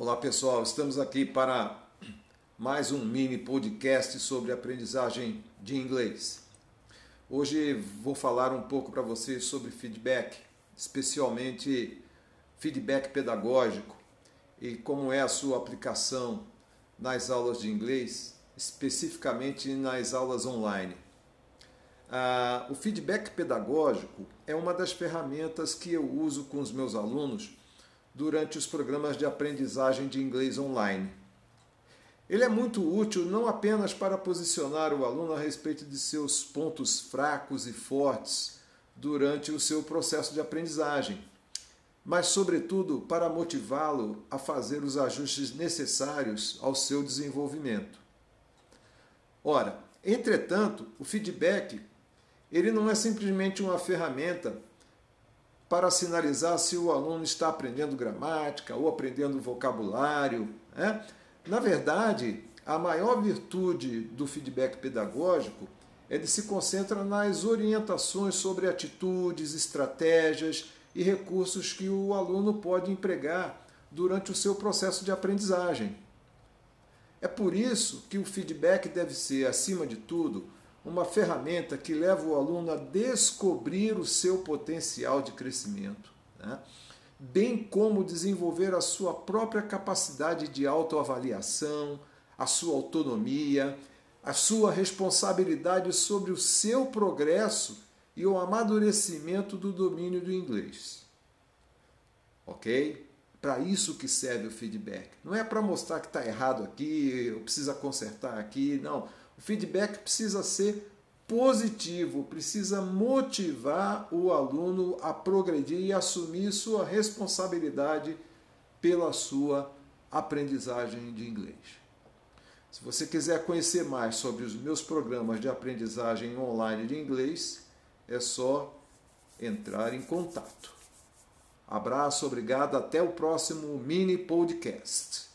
Olá pessoal, estamos aqui para mais um mini podcast sobre aprendizagem de inglês. Hoje vou falar um pouco para vocês sobre feedback, especialmente feedback pedagógico e como é a sua aplicação nas aulas de inglês, especificamente nas aulas online. Ah, o feedback pedagógico é uma das ferramentas que eu uso com os meus alunos durante os programas de aprendizagem de inglês online. Ele é muito útil não apenas para posicionar o aluno a respeito de seus pontos fracos e fortes durante o seu processo de aprendizagem, mas, sobretudo, para motivá-lo a fazer os ajustes necessários ao seu desenvolvimento. Ora, entretanto, o feedback ele não é simplesmente uma ferramenta para sinalizar se o aluno está aprendendo gramática ou aprendendo vocabulário. Né? Na verdade, a maior virtude do feedback pedagógico é de se concentra nas orientações sobre atitudes, estratégias e recursos que o aluno pode empregar durante o seu processo de aprendizagem. É por isso que o feedback deve ser, acima de tudo, uma ferramenta que leva o aluno a descobrir o seu potencial de crescimento, né? bem como desenvolver a sua própria capacidade de autoavaliação, a sua autonomia, a sua responsabilidade sobre o seu progresso e o amadurecimento do domínio do inglês. Ok? Para isso que serve o feedback. Não é para mostrar que está errado aqui, eu preciso consertar aqui, não. O feedback precisa ser positivo, precisa motivar o aluno a progredir e assumir sua responsabilidade pela sua aprendizagem de inglês. Se você quiser conhecer mais sobre os meus programas de aprendizagem online de inglês, é só entrar em contato. Abraço, obrigado, até o próximo mini podcast.